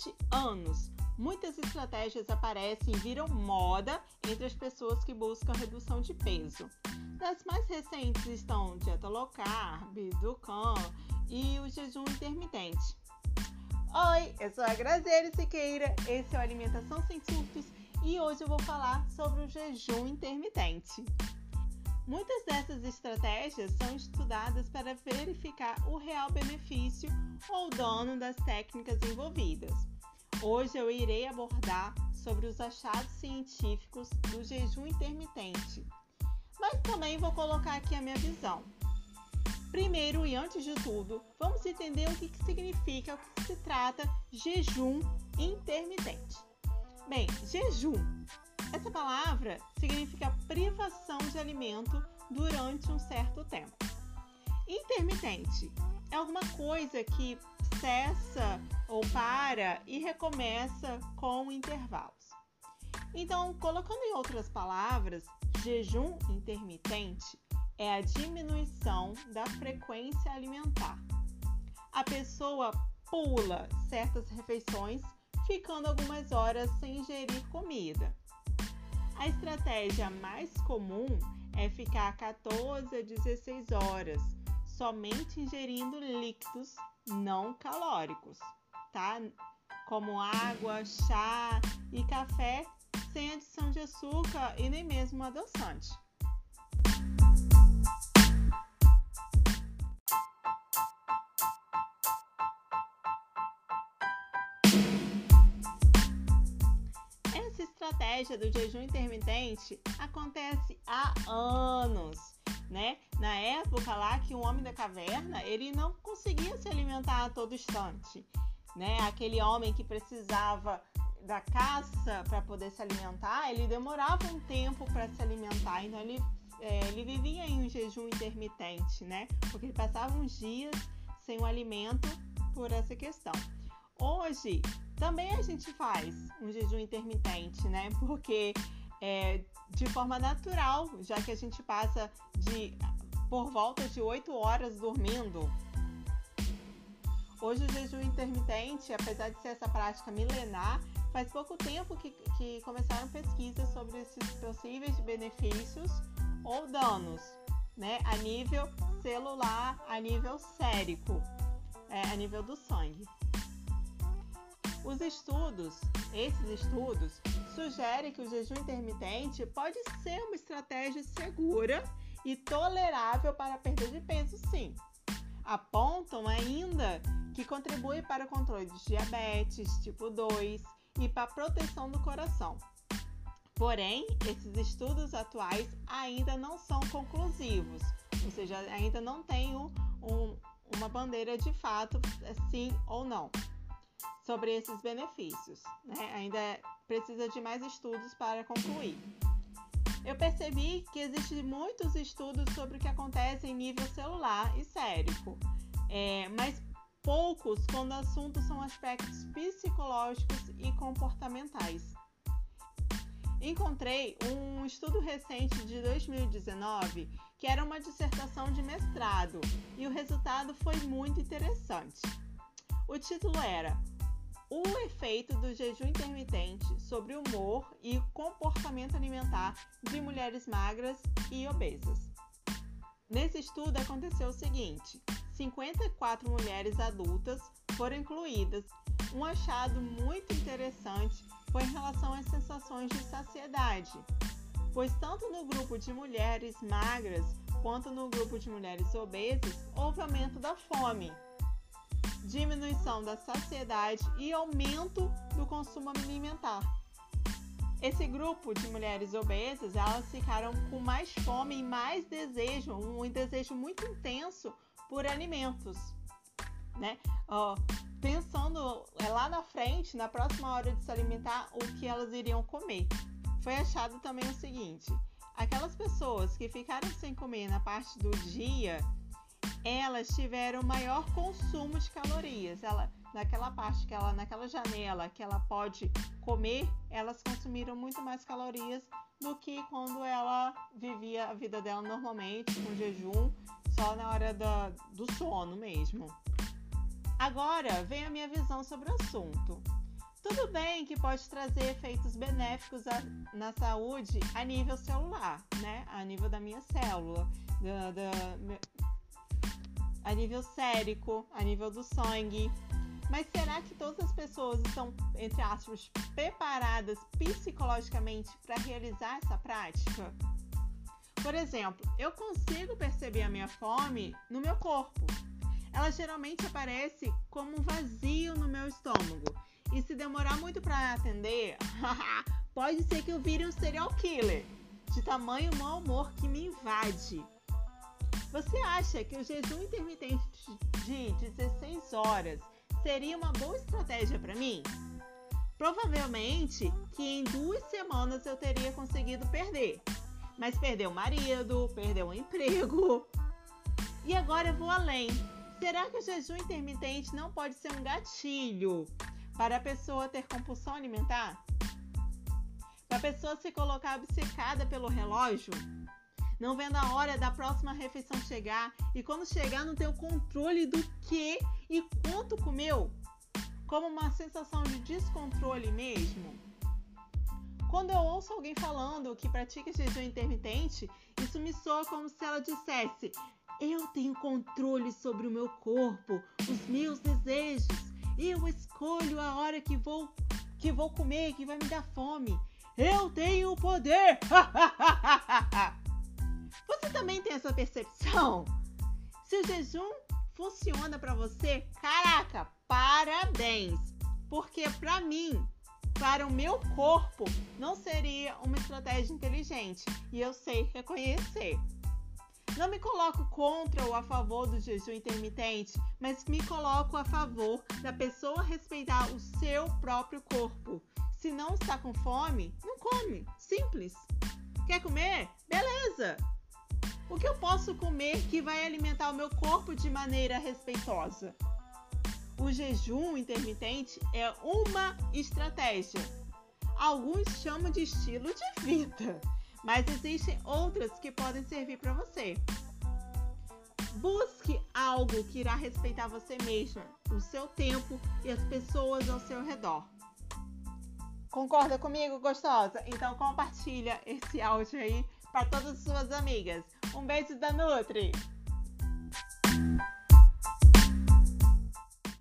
Durante anos, muitas estratégias aparecem e viram moda entre as pessoas que buscam redução de peso. Das mais recentes estão dieta low carb, Ducan e o jejum intermitente. Oi, eu sou a Graziele Siqueira, esse é o Alimentação Sem Surtos e hoje eu vou falar sobre o jejum intermitente. Muitas dessas estratégias são estudadas para verificar o real benefício ou dano das técnicas envolvidas. Hoje eu irei abordar sobre os achados científicos do jejum intermitente, mas também vou colocar aqui a minha visão. Primeiro e antes de tudo, vamos entender o que, que significa, o que se trata jejum intermitente. Bem, jejum essa palavra significa privação de alimento durante um certo tempo. Intermitente é alguma coisa que cessa ou para e recomeça com intervalos. Então, colocando em outras palavras, jejum intermitente é a diminuição da frequência alimentar. A pessoa pula certas refeições, ficando algumas horas sem ingerir comida. A estratégia mais comum é ficar 14 a 16 horas somente ingerindo líquidos não calóricos, tá? Como água, chá e café sem adição de açúcar e nem mesmo adoçante. Estratégia do jejum intermitente acontece há anos, né? Na época lá que o homem da caverna, ele não conseguia se alimentar a todo instante, né? Aquele homem que precisava da caça para poder se alimentar, ele demorava um tempo para se alimentar, então ele, é, ele vivia em um jejum intermitente, né? Porque ele passava uns dias sem o alimento por essa questão. Hoje, também a gente faz um jejum intermitente, né? Porque é, de forma natural, já que a gente passa de por volta de 8 horas dormindo. Hoje o jejum intermitente, apesar de ser essa prática milenar, faz pouco tempo que, que começaram pesquisas sobre esses possíveis benefícios ou danos, né? A nível celular, a nível sérico, é, a nível do sangue. Os estudos, esses estudos, sugerem que o jejum intermitente pode ser uma estratégia segura e tolerável para a perda de peso, sim. Apontam ainda que contribui para o controle de diabetes tipo 2 e para a proteção do coração. Porém, esses estudos atuais ainda não são conclusivos, ou seja, ainda não tem um, um, uma bandeira de fato, sim ou não sobre esses benefícios. Né? Ainda precisa de mais estudos para concluir. Eu percebi que existem muitos estudos sobre o que acontece em nível celular e sérico, é, mas poucos quando o assunto são aspectos psicológicos e comportamentais. Encontrei um estudo recente de 2019 que era uma dissertação de mestrado e o resultado foi muito interessante. O título era o efeito do jejum intermitente sobre o humor e comportamento alimentar de mulheres magras e obesas. Nesse estudo aconteceu o seguinte: 54 mulheres adultas foram incluídas. Um achado muito interessante foi em relação às sensações de saciedade, pois tanto no grupo de mulheres magras quanto no grupo de mulheres obesas houve aumento da fome diminuição da saciedade e aumento do consumo alimentar. Esse grupo de mulheres obesas, elas ficaram com mais fome e mais desejo, um desejo muito intenso por alimentos, né? Pensando lá na frente, na próxima hora de se alimentar, o que elas iriam comer. Foi achado também o seguinte: aquelas pessoas que ficaram sem comer na parte do dia, elas tiveram maior consumo de calorias. Ela, naquela parte que ela, naquela janela que ela pode comer, elas consumiram muito mais calorias do que quando ela vivia a vida dela normalmente, com jejum, só na hora da, do sono mesmo. Agora vem a minha visão sobre o assunto. Tudo bem que pode trazer efeitos benéficos a, na saúde a nível celular, né? A nível da minha célula, da, da, a nível sérico, a nível do sangue. Mas será que todas as pessoas estão, entre aspas, preparadas psicologicamente para realizar essa prática? Por exemplo, eu consigo perceber a minha fome no meu corpo. Ela geralmente aparece como um vazio no meu estômago. E se demorar muito para atender, pode ser que eu vire um serial killer, de tamanho mau humor que me invade. Você acha que o jejum intermitente de 16 horas seria uma boa estratégia para mim? Provavelmente que em duas semanas eu teria conseguido perder. Mas perdeu o marido, perdeu o emprego. E agora eu vou além. Será que o jejum intermitente não pode ser um gatilho para a pessoa ter compulsão alimentar? Para a pessoa se colocar obcecada pelo relógio? Não vendo a hora da próxima refeição chegar e quando chegar não ter o controle do que e quanto comeu? Como uma sensação de descontrole mesmo? Quando eu ouço alguém falando que pratica jejum intermitente, isso me soa como se ela dissesse: Eu tenho controle sobre o meu corpo, os meus desejos. Eu escolho a hora que vou que vou comer, que vai me dar fome. Eu tenho poder. Também tem essa percepção? Se o jejum funciona para você, caraca, parabéns! Porque para mim, para o meu corpo, não seria uma estratégia inteligente e eu sei reconhecer. Não me coloco contra ou a favor do jejum intermitente, mas me coloco a favor da pessoa respeitar o seu próprio corpo. Se não está com fome, não come. Simples. Quer comer? Beleza! O que eu posso comer que vai alimentar o meu corpo de maneira respeitosa? O jejum intermitente é uma estratégia. Alguns chamam de estilo de vida, mas existem outras que podem servir para você. Busque algo que irá respeitar você mesma, o seu tempo e as pessoas ao seu redor. Concorda comigo, gostosa? Então compartilha esse áudio aí para todas as suas amigas. Um beijo da Nutri!